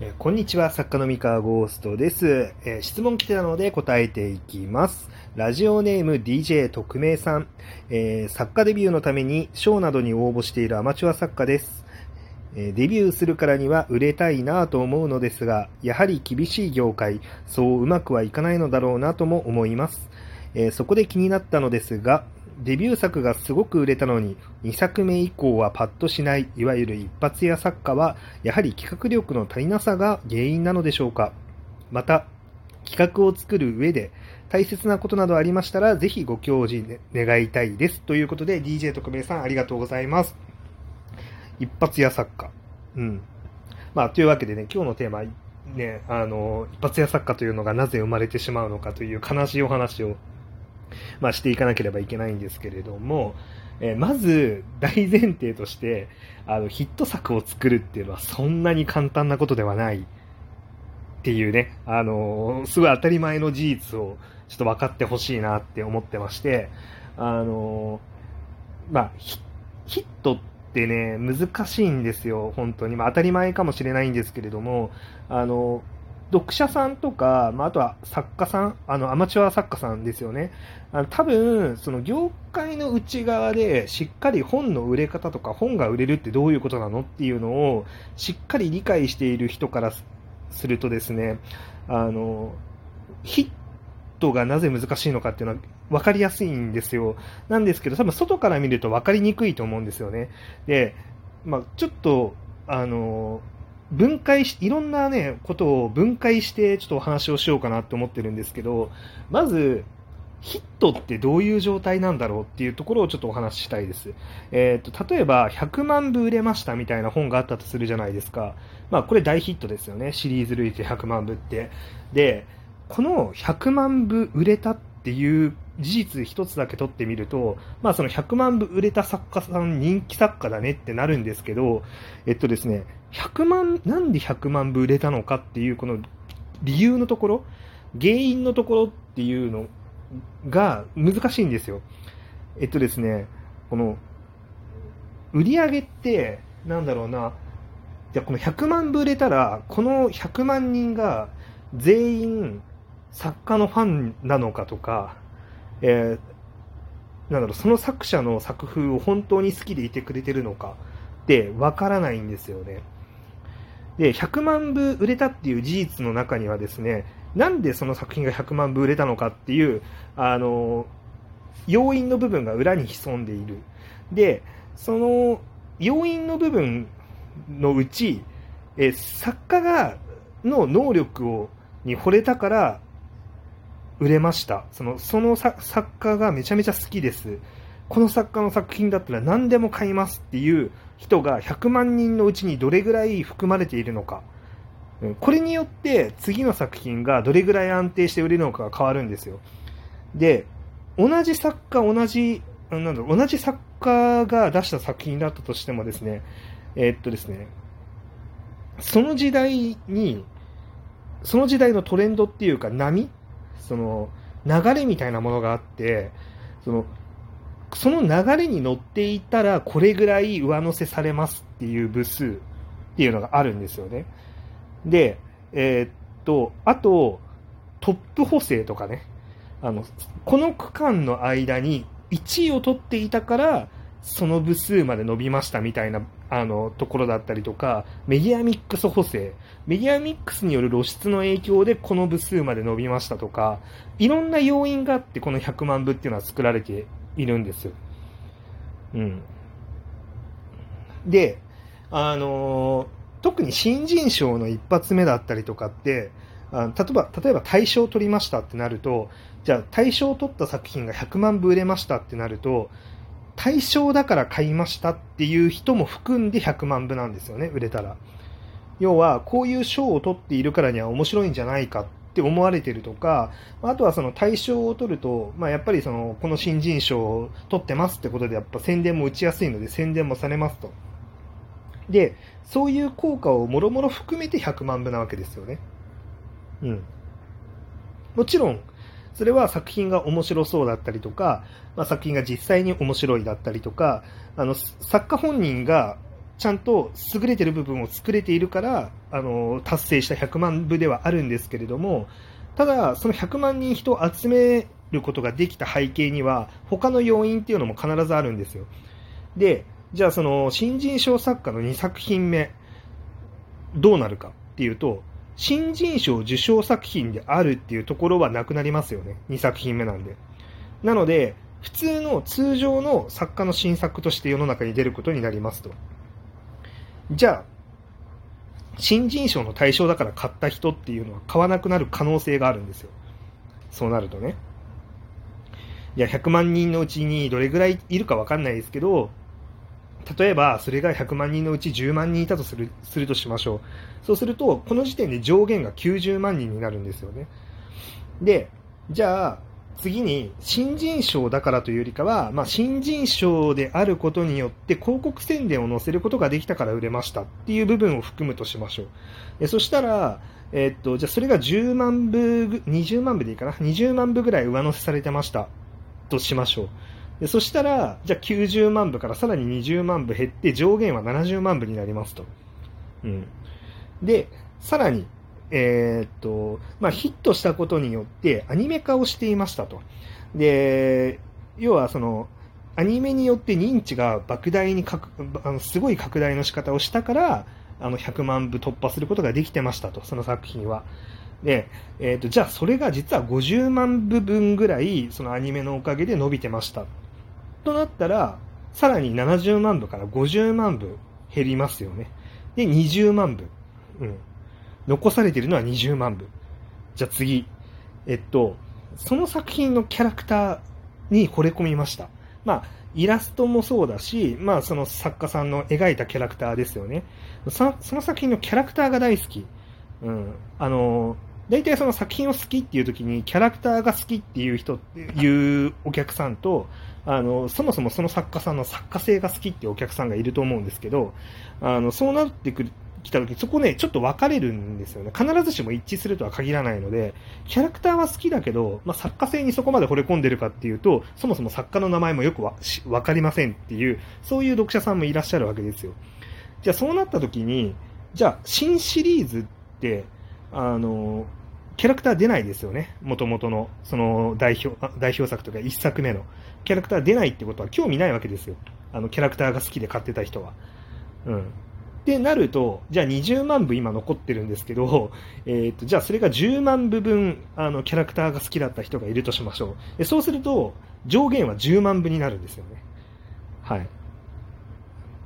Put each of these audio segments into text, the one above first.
えーこんにちは、作家の三河ゴーストです、えー質問来てたので答えていきます。ラジオネーム DJ 特命さん、えー作家デビューのために賞などに応募しているアマチュア作家です。えデビューするからには売れたいなぁと思うのですが、やはり厳しい業界、そううまくはいかないのだろうなとも思います。えそこで気になったのですが、デビュー作がすごく売れたのに、2作目以降はパッとしない、いわゆる一発屋作家は、やはり企画力の足りなさが原因なのでしょうか。また、企画を作る上で大切なことなどありましたら、ぜひご教示、願いたいです。ということで、DJ 特命さんありがとうございます。一発屋作家。うん。まあ、というわけでね、今日のテーマ、ね、あの、一発屋作家というのがなぜ生まれてしまうのかという悲しいお話をまあ、していかなければいけないんですけれども、えーまず大前提としてあのヒット作を作るっていうのはそんなに簡単なことではないっていうね、あのーすごい当たり前の事実をちょっと分かってほしいなって思ってまして、あのーまあ、ヒットってね、難しいんですよ、本当に。まあ、当たり前かもしれないんですけれども、あの読者さんとか、まあ、あとは作家さん、あのアマチュア作家さんですよね。あの多分、その業界の内側でしっかり本の売れ方とか本が売れるってどういうことなのっていうのをしっかり理解している人からするとですね、あの、ヒットがなぜ難しいのかっていうのは分かりやすいんですよ。なんですけど、多分外から見ると分かりにくいと思うんですよね。で、まあ、ちょっと、あの、分解し、いろんなね、ことを分解して、ちょっとお話をしようかなと思ってるんですけど、まず、ヒットってどういう状態なんだろうっていうところをちょっとお話ししたいです。えっ、と、例えば、100万部売れましたみたいな本があったとするじゃないですか。まあ、これ大ヒットですよね。シリーズ累計100万部って。で、この100万部売れたっていう事実一つだけ取ってみると、まあその100万部売れた作家さん人気作家だねってなるんですけど、えっとですね、100万、なんで100万部売れたのかっていうこの理由のところ、原因のところっていうのが難しいんですよ。えっとですね、この売り上げって、なんだろうな、じゃこの100万部売れたら、この100万人が全員作家のファンなのかとか、えーなんだろう、その作者の作風を本当に好きでいてくれてるのかってわからないんですよね。で、100万部売れたっていう事実の中にはですね、なんでその作品が100万部売れたのかっていう、あの、要因の部分が裏に潜んでいる。で、その要因の部分のうち、え作家が、の能力を、に惚れたから、売れました。その、その作家がめちゃめちゃ好きです。この作家の作品だったら何でも買いますっていう人が100万人のうちにどれぐらい含まれているのか。これによって次の作品がどれぐらい安定して売れるのかが変わるんですよ。で、同じ作家、同じ、あなんだろう同じ作家が出した作品だったとしてもですね、えーっとですね、その時代に、その時代のトレンドっていうか波その流れみたいなものがあって、そのその流れに乗っていたらこれぐらい上乗せされますっていう部数っていうのがあるんですよね。で、えーっと、あと、トップ補正とかね、あの、この区間の間に1位を取っていたから、その部数まで伸びましたみたいな、あの、ところだったりとか、メディアミックス補正。メディアミックスによる露出の影響でこの部数まで伸びましたとか、いろんな要因があってこの100万部っていうのは作られているんです。うん。で、あの特に新人賞の一発目だったりとかって、あ例えば、例えば大賞を取りましたってなると、じゃあ大賞を取った作品が100万部売れましたってなると、大賞だから買いましたっていう人も含んで100万部なんですよね、売れたら。要は、こういう賞を取っているからには面白いんじゃないかって思われてるとか、あとはその大賞を取ると、まあ、やっぱりその、この新人賞を取ってますってことで、やっぱ宣伝も打ちやすいので宣伝もされますと。で、そういう効果をもろもろ含めて100万部なわけですよね。うん。もちろん、それは作品が面白そうだったりとか、まあ、作品が実際に面白いだったりとか、あの、作家本人がちゃんと優れてる部分を作れているから、あの、達成した100万部ではあるんですけれども、ただ、その100万人人を集めることができた背景には、他の要因っていうのも必ずあるんですよ。で、じゃあその、新人賞作家の2作品目、どうなるかっていうと、新人賞受賞作品であるっていうところはなくなりますよね。2作品目なんで。なので、普通の通常の作家の新作として世の中に出ることになりますと。じゃあ、新人賞の対象だから買った人っていうのは買わなくなる可能性があるんですよ。そうなるとね。いや、100万人のうちにどれぐらいいるかわかんないですけど、例えば、それが100万人のうち10万人いたとするするとしましょう。そうすると、この時点で上限が90万人になるんですよね。で、じゃあ、次に、新人賞だからというよりかは、まあ、新人賞であることによって広告宣伝を載せることができたから売れましたっていう部分を含むとしましょう。えそしたら、え、っと、じゃあそれが10万部、20万部でいいかな ?20 万部ぐらい上乗せされてましたとしましょう。でそしたら、じゃあ90万部からさらに20万部減って上限は70万部になりますと。うん。で、さらに、えー、っと、まあ、ヒットしたことによってアニメ化をしていましたと。で、要はその、アニメによって認知が莫大にかあのすごい拡大の仕方をしたから、あの100万部突破することができてましたと、その作品は。で、えーと、じゃあそれが実は50万部分ぐらいそのアニメのおかげで伸びてましたとなったらさらに70万部から50万部減りますよねで20万部、うん、残されているのは20万部じゃあ次えっとその作品のキャラクターに惚れ込みましたまあイラストもそうだし、まあ、その作家さんの描いたキャラクターですよね。その作品のキャラクターが大好き。うん。あの、大体その作品を好きっていう時にキャラクターが好きっていう人っていうお客さんとあのそもそもその作家さんの作家性が好きっていうお客さんがいると思うんですけどあのそうなってくる来た時そこねちょっと分かれるんですよね。必ずしも一致するとは限らないのでキャラクターは好きだけど、まあ、作家性にそこまで惚れ込んでるかっていうとそもそも作家の名前もよくわ分かりませんっていうそういう読者さんもいらっしゃるわけですよ。じゃあそうなった時にじゃあ新シリーズってあのキャラクター出ないですよね、もともとのその代表代表作とか1作目の。キャラクター出ないってことは興味ないわけですよ。あのキャラクターが好きで買ってた人は。うん。ってなると、じゃあ20万部今残ってるんですけど、えーと、じゃあそれが10万部分あのキャラクターが好きだった人がいるとしましょう。でそうすると、上限は10万部になるんですよね。はい。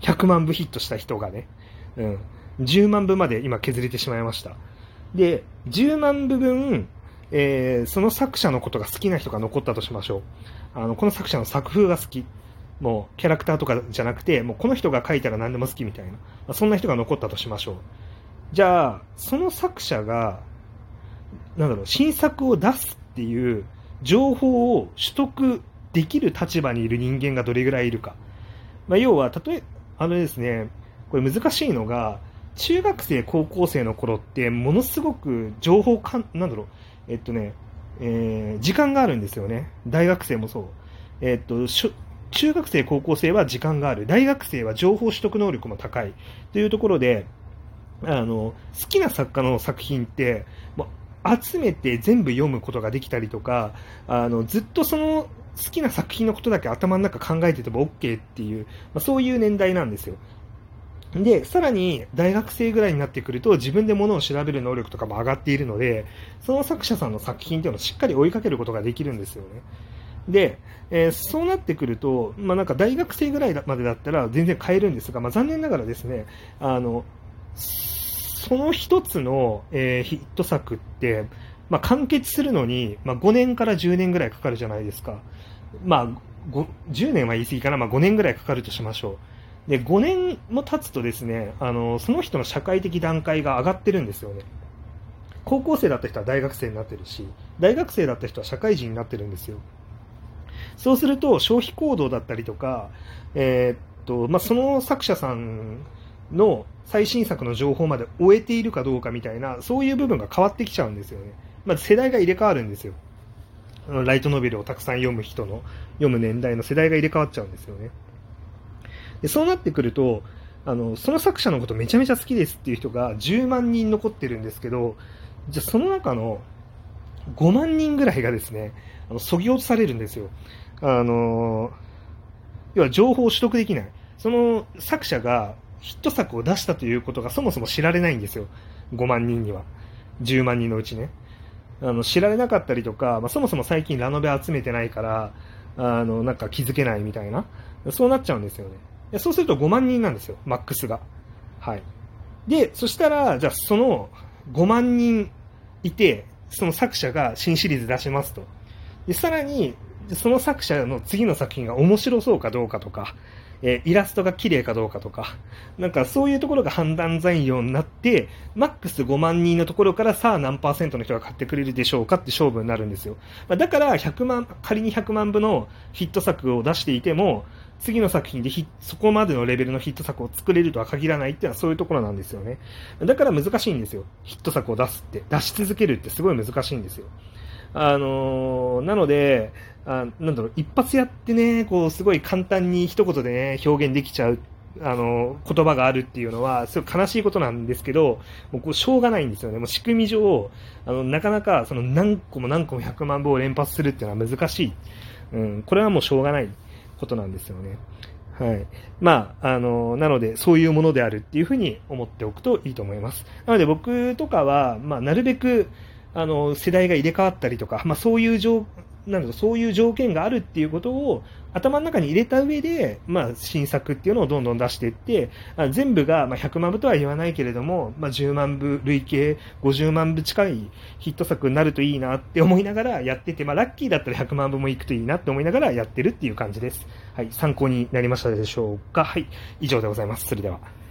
100万部ヒットした人がね。うん。10万部まで今削れてしまいました。で、10万部分、えー、その作者のことが好きな人が残ったとしましょう。あの、この作者の作風が好き。もう、キャラクターとかじゃなくて、もうこの人が書いたら何でも好きみたいな。まあ、そんな人が残ったとしましょう。じゃあ、その作者が、なんだろう、新作を出すっていう情報を取得できる立場にいる人間がどれぐらいいるか。まあ、要は、例え、あのですね、これ難しいのが、中学生、高校生の頃って、ものすごく情報かん、なんだろう、えっとね、えー、時間があるんですよね。大学生もそう。えっと、中学生、高校生は時間がある。大学生は情報取得能力も高い。というところで、あの、好きな作家の作品って、もう集めて全部読むことができたりとか、あの、ずっとその好きな作品のことだけ頭の中考えてても OK っていう、まあ、そういう年代なんですよ。で、さらに大学生ぐらいになってくると自分で物を調べる能力とかも上がっているので、その作者さんの作品というのをしっかり追いかけることができるんですよね。で、えー、そうなってくると、まあ、なんか大学生ぐらいまでだったら全然買えるんですが、まあ、残念ながらですね、あの、その一つの、えー、ヒット作って、まあ、完結するのに、ま、5年から10年ぐらいかかるじゃないですか。まあ、10年は言い過ぎかな、ま、5年ぐらいかかるとしましょう。で5年も経つとですねあのその人の社会的段階が上がってるんですよね。高校生だった人は大学生になってるし大学生だった人は社会人になってるんですよ。そうすると消費行動だったりとか、えー、っとまあ、その作者さんの最新作の情報まで終えているかどうかみたいなそういう部分が変わってきちゃうんですよね、まあ、世代が入れ替わるんですよ。ライトノベルをたくさん読む人の読む年代の世代が入れ替わっちゃうんですよね。でそうなってくると、あの、その作者のことめちゃめちゃ好きですっていう人が10万人残ってるんですけど、じゃあその中の5万人ぐらいがですね、あの、そぎ落とされるんですよ。あの、要は情報を取得できない。その作者がヒット作を出したということがそもそも知られないんですよ。5万人には。10万人のうちね。あの、知られなかったりとか、まあ、そもそも最近ラノベ集めてないから、あの、なんか気づけないみたいな。そうなっちゃうんですよね。そうすると5万人なんですよ、マックスが。はい。で、そしたら、じゃあその5万人いて、その作者が新シリーズ出しますと。で、さらに、その作者の次の作品が面白そうかどうかとか、えー、イラストが綺麗かどうかとか、なんかそういうところが判断材料になって、マックス5万人のところからさあ何パーセントの人が買ってくれるでしょうかって勝負になるんですよ。まあ、だから100万、仮に100万部のヒット作を出していても、次の作品でそこまでのレベルのヒット作を作れるとは限らないっていうのはそういうところなんですよね。だから難しいんですよ。ヒット作を出すって。出し続けるってすごい難しいんですよ。あのー、なので、あなんだろう、一発やってね、こう、すごい簡単に一言でね、表現できちゃう、あの、言葉があるっていうのは、すごい悲しいことなんですけど、もうこう、しょうがないんですよね。もう仕組み上、あの、なかなか、その何個も何個も100万部を連発するっていうのは難しい。うん、これはもうしょうがないことなんですよね。はい。まあ、あの、なので、そういうものであるっていうふうに思っておくといいと思います。なので、僕とかは、まあ、なるべく、あの、世代が入れ替わったりとか、まあそういう状、なんだそういう条件があるっていうことを頭の中に入れた上で、まあ新作っていうのをどんどん出していって、あ全部が、まあ、100万部とは言わないけれども、まあ10万部、累計50万部近いヒット作になるといいなって思いながらやってて、まあラッキーだったら100万部もいくといいなって思いながらやってるっていう感じです。はい。参考になりましたでしょうかはい。以上でございます。それでは。